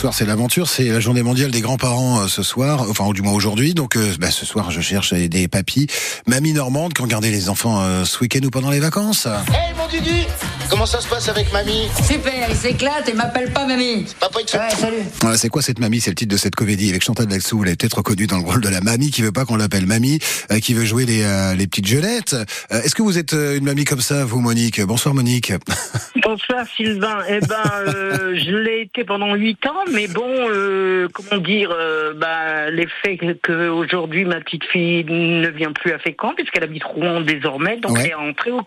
soir, c'est l'aventure. C'est la journée mondiale des grands-parents euh, ce soir, enfin, ou du moins aujourd'hui. Donc, euh, bah, ce soir, je cherche des papis, mamie normande qui ont gardé les enfants euh, ce week-end ou pendant les vacances. Hey mon Didi Comment ça se passe avec mamie Super, il s'éclate et m'appelle pas mamie. Papa il te fait... Ouais, salut. Voilà, c'est quoi cette mamie? C'est le titre de cette comédie avec Chantal Latsou. Vous l'avez peut-être reconnue dans le rôle de la mamie qui veut pas qu'on l'appelle mamie, euh, qui veut jouer les, euh, les petites gelettes. Euh, Est-ce que vous êtes euh, une mamie comme ça, vous, Monique? Bonsoir, Monique. Bonsoir Sylvain. Eh ben, euh, je l'ai été pendant huit ans, mais bon, euh, comment dire, euh, bah, l'effet que aujourd'hui ma petite fille ne vient plus à Fécamp puisqu'elle habite Rouen désormais, donc Ouais. elle est entrée au,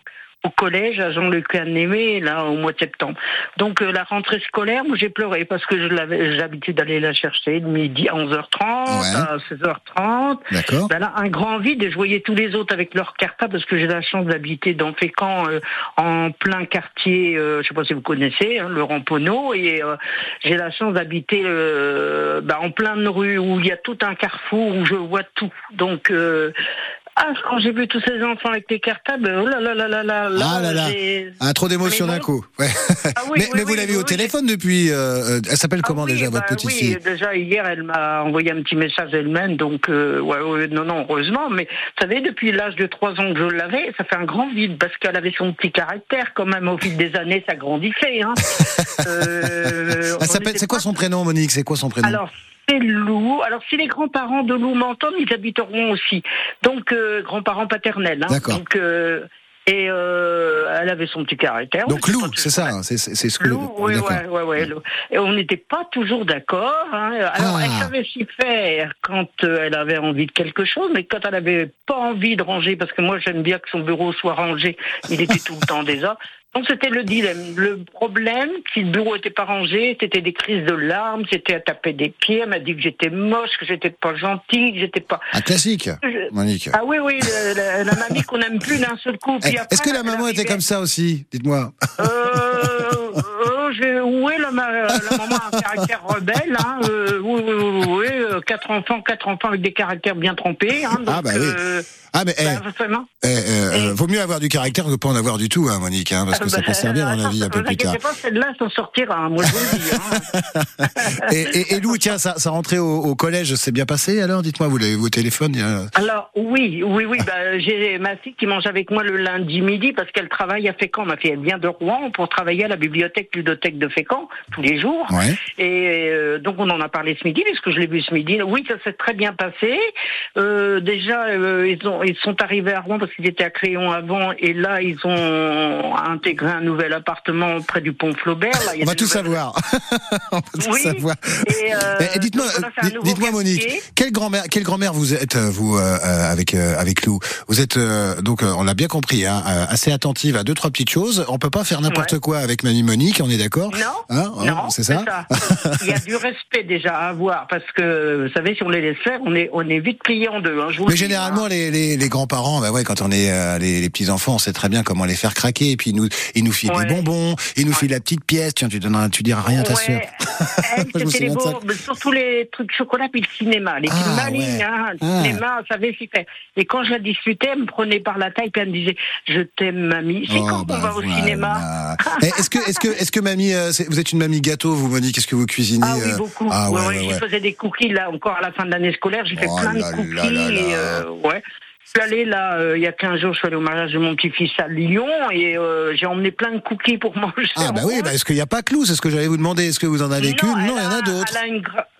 au collège à Jean-Luc Anémé là au mois de septembre. Donc euh, la rentrée scolaire, moi j'ai pleuré parce que je j'habitais d'aller la chercher de midi à 11h30, Ouais. à 16h30. D'accord Ben là, un grand vide et je voyais tous les autres avec leur cartable parce que j'ai la chance d'habiter dans Fécamp euh, en plein quartier, euh, je sais pas si vous connaissez, hein, le Ramponneau et euh, j'ai la chance d'habiter euh, ben, en pleine rue où il y a tout un carrefour où je vois tout. Donc euh, ah, quand j'ai vu tous ces enfants avec les cartables, oh là là là là là Ah là là. Ah, trop d'émotions d'un coup. Ouais. Ah oui, mais oui, mais vous oui, l'avez oui, au oui, téléphone depuis. euh, euh, elle s'appelle Ah comment oui, déjà, votre bah petite oui, fille? Déjà hier, elle m'a envoyé un petit message elle-même, donc euh, ouais, ouais, non, non, heureusement. Mais vous savez, depuis l'âge de trois ans que je l'avais, ça fait un grand vide parce qu'elle avait son petit caractère quand même. Au fil des années, ça grandissait. Hein. Euh, C'est quoi pas- son prénom, Monique? C'est quoi son prénom? Alors, c'est Lou. Alors, si les grands-parents de Lou m'entendent, ils habiteront aussi. Donc, euh, grands-parents paternels. Hein. D'accord. Donc, euh, et euh, elle avait son petit caractère. Donc Lou, c'est ça. C'est ce que. Lou, oui, ouais, ouais, ouais, Lou. Et on n'était pas toujours d'accord. Hein. Alors, Ah. elle savait s'y faire quand euh, elle avait envie de quelque chose, mais quand elle avait pas envie de ranger, parce que moi j'aime bien que son bureau soit rangé, il était tout le temps déjà. Donc c'était le dilemme. Le problème, si le bureau était pas rangé, c'était des crises de larmes, c'était à taper des pieds. Elle m'a dit que j'étais moche, que j'étais pas gentille, que j'étais pas. Un classique, Je- Monique. Ah oui, oui, la, la mamie qu'on n'aime plus d'un seul coup. Eh, Est-ce que la maman était comme ça aussi Dites-moi? euh, euh, j'ai- oui, la, la maman a un caractère rebelle. Hein, euh, euh, quatre enfants, quatre enfants avec des caractères bien trompés. Hein, Ah, bah oui. euh, Ah mais bah, eh, eh, vaut mieux avoir du caractère que pas en avoir du tout, hein, Monique, hein, parce que ça Bah, peut servir dans la vie un peu plus tard. pas, celle-là s'en sortira. moi, je vous le dis. Et, et, et Lou, tiens, ça, ça rentrait au, au collège, c'est bien passé alors Dites-moi, vous l'avez au téléphone a- Alors oui, oui, oui. Bah, j'ai ma fille qui mange avec moi le lundi midi parce qu'elle travaille à Fécamp. Ma fille elle vient de Rouen pour travailler à la bibliothèque ludothèque de Fécamp tous les jours. Ouais. Et euh, donc on en a parlé ce midi puisque je l'ai vu ce midi. Oui, ça s'est très bien passé. Euh, déjà, euh, ils ont ils sont arrivés à Rouen parce qu'ils étaient à Créon avant et là ils ont intégré un nouvel appartement près du pont Flaubert. Là, il y a On va nouvelles- savoir. On va tout Oui. savoir. Et, Eh, eh, dites-moi, dites-moi Monique, quelle grand-mère, quelle grand-mère vous êtes vous avec avec Lou Vous êtes donc, on l'a bien compris, hein, assez attentive à deux trois petites choses. On peut pas faire n'importe Ouais. quoi avec Mamie Monique, on est d'accord Non, Hein, hein, non, c'est ça, Il y a du respect déjà à avoir parce que vous savez si on les laisse faire, on est on est vite plié en deux. hein, je vous le Mais généralement, les, les, les grands-parents, bah ouais, quand on est euh, les, les petits enfants, on sait très bien comment les faire craquer. Et puis ils nous, ils nous filent Ouais. des bonbons, ils nous filent la petite pièce. Tiens, tu donneras, tu diras rien à ta Ouais. c'était les beaux, surtout les trucs chocolat puis le cinéma, les Ah, films malignes, hein, le Ah. cinéma, ça savait s'y faire. Et quand je la discutais, elle me prenait par la taille puis elle me disait "Je t'aime, mamie." C'est Oh, quand bah on va au cinéma? Eh, Est-ce que, est-ce que, est-ce que mamie, euh, vous êtes une mamie gâteau, vous Monique Est-ce que vous cuisinez Ah oui, euh, beaucoup. Ah ouais, Ouais, ouais, ouais, ouais. Je faisais des cookies là encore à la fin de l'année scolaire. J'ai fait Oh plein là de cookies. là là là. Et, euh, ouais. Je suis là euh, il y a 15 jours. Je suis allée au mariage de mon petit-fils à Lyon et euh, j'ai emmené plein de cookies pour manger. Ah bah oui, bah, est-ce qu'il n'y a pas que Lou C'est ce que j'allais vous demander. Est-ce que vous en avez qu'une? Non, il y en a d'autres.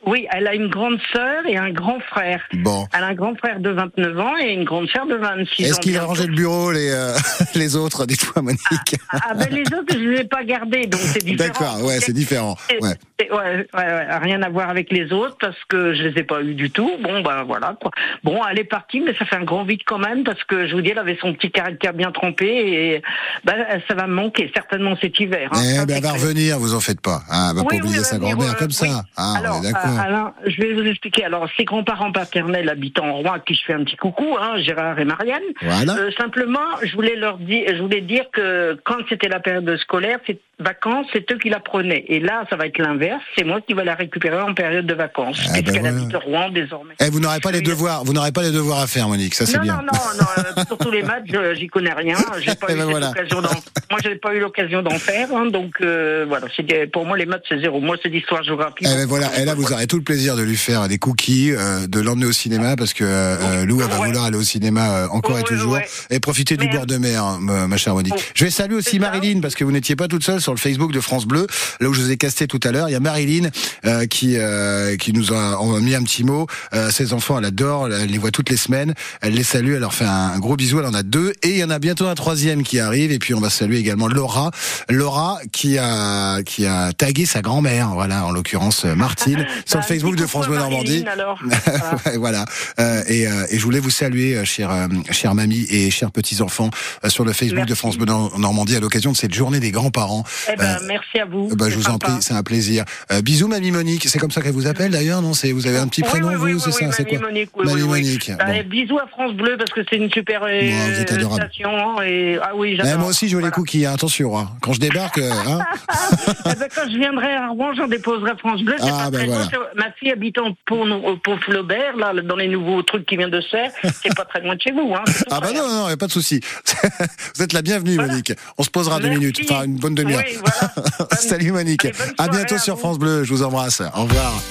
Oui, elle a une grande sœur et un grand frère. Bon. Elle a un grand frère de 29 ans et une grande sœur de 26 ans. Est-ce qu'il a rangé le bureau, les, euh, les autres Dites-moi, Monique. Ah ben les autres, je ne les ai pas gardés, donc c'est différent. D'accord, ouais, c'est différent. Ouais. ouais, ouais, ouais, rien à voir avec les autres parce que je les ai pas eu du tout. Bon, ben voilà quoi. Bon, elle est partie, mais ça fait un grand vide quand même parce que je vous dis, elle avait son petit caractère bien trempé et ben, ça va me manquer certainement cet hiver. hein. Eh ben, elle va revenir, vous en faites pas. Ah, elle va Oui, pas oublier sa grand-mère euh, comme ça. Ah, Alors, on est d'accord. euh, Alain, je vais vous expliquer. Alors, ses grands-parents paternels habitant en Rouen, à qui je fais un petit coucou, hein, Gérard et Marianne. Voilà. Euh, simplement, je voulais leur dire, je voulais dire que quand c'était la période scolaire, ces vacances, c'est eux qui la prenaient. Et là, ça va être l'inverse. C'est moi qui vais la récupérer en période de vacances, Ah, ben puisqu'elle voilà. habite Rouen désormais. Eh, vous n'aurez pas les Oui. devoirs, vous n'aurez pas les devoirs à faire, Monique. Ça, c'est Non, bien. Non, non, non, euh, surtout les matchs, euh, j'y connais rien. J'ai pas Eh eu ben voilà. d'en. Moi, j'ai pas eu l'occasion d'en faire, hein, donc euh, voilà. Pour moi, les maths c'est zéro. Moi, c'est l'histoire géographie. Eh ben voilà, et là vous aurez tout le plaisir de lui faire des cookies, euh, de l'emmener au cinéma parce que euh, Lou elle va Ouais. vouloir aller au cinéma euh, encore et toujours ouais. et profiter du bord de mer, hein, ma, ma chère Monique. Oh. Je vais saluer aussi. Marilyn parce que vous n'étiez pas toute seule sur le Facebook de France Bleu, là où je vous ai casté tout à l'heure. Il y a Marilyn euh, qui euh, qui nous a, en a mis un petit mot. Euh, ses enfants, elle adore, elle les voit toutes les semaines. Elle les salue, elle leur fait un, un gros bisou. Elle en a deux et il y en a bientôt un troisième qui arrive. Et puis on va saluer également Laura, Laura qui a qui a tagué sa grand-mère, voilà, en l'occurrence euh, Martine, sur le Bah, Facebook de France Bleu Normandie. Alors. Voilà. Euh, et, euh, et je voulais vous saluer, euh, chère, euh, chère mamie et chers petits enfants, euh, sur le Facebook de. France Bleu Nor- Normandie à l'occasion de cette journée des grands-parents. Eh ben, Euh, merci à vous. bah, je vous en prie, c'est un plaisir. Euh, bisous, mamie Monique. C'est comme ça qu'elle vous appelle d'ailleurs, non? C'est vous avez un petit Oui, prénom, oui, vous, oui, c'est ça? oui, C'est quoi? Monique, oui, Mamie. Monique. Bah, Bon. Bisous à France Bleu parce que c'est une super euh, vous station. Et... Ah oui, j'adore. moi aussi, je veux Voilà. les cookies. hein, attention, hein. quand je débarque, euh, hein, Eh ben, quand je viendrai à Rouen, j'en déposerai France Bleu. Ah, ben très voilà. Ma fille habite en Pont, Pont Flaubert, là, dans les nouveaux trucs qui viennent de se faire. C'est pas très loin de chez vous. Hein. Ah bah près, non, non, y a pas de souci. vous êtes la bienvenue, Voilà. Monique. On se posera deux minutes, enfin une bonne demi-heure. Oui, voilà. Salut Monique. Allez, à bientôt à sur vous. France Bleu. Je vous embrasse. Au revoir.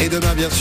Et demain, bien sûr.